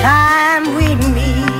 time we meet.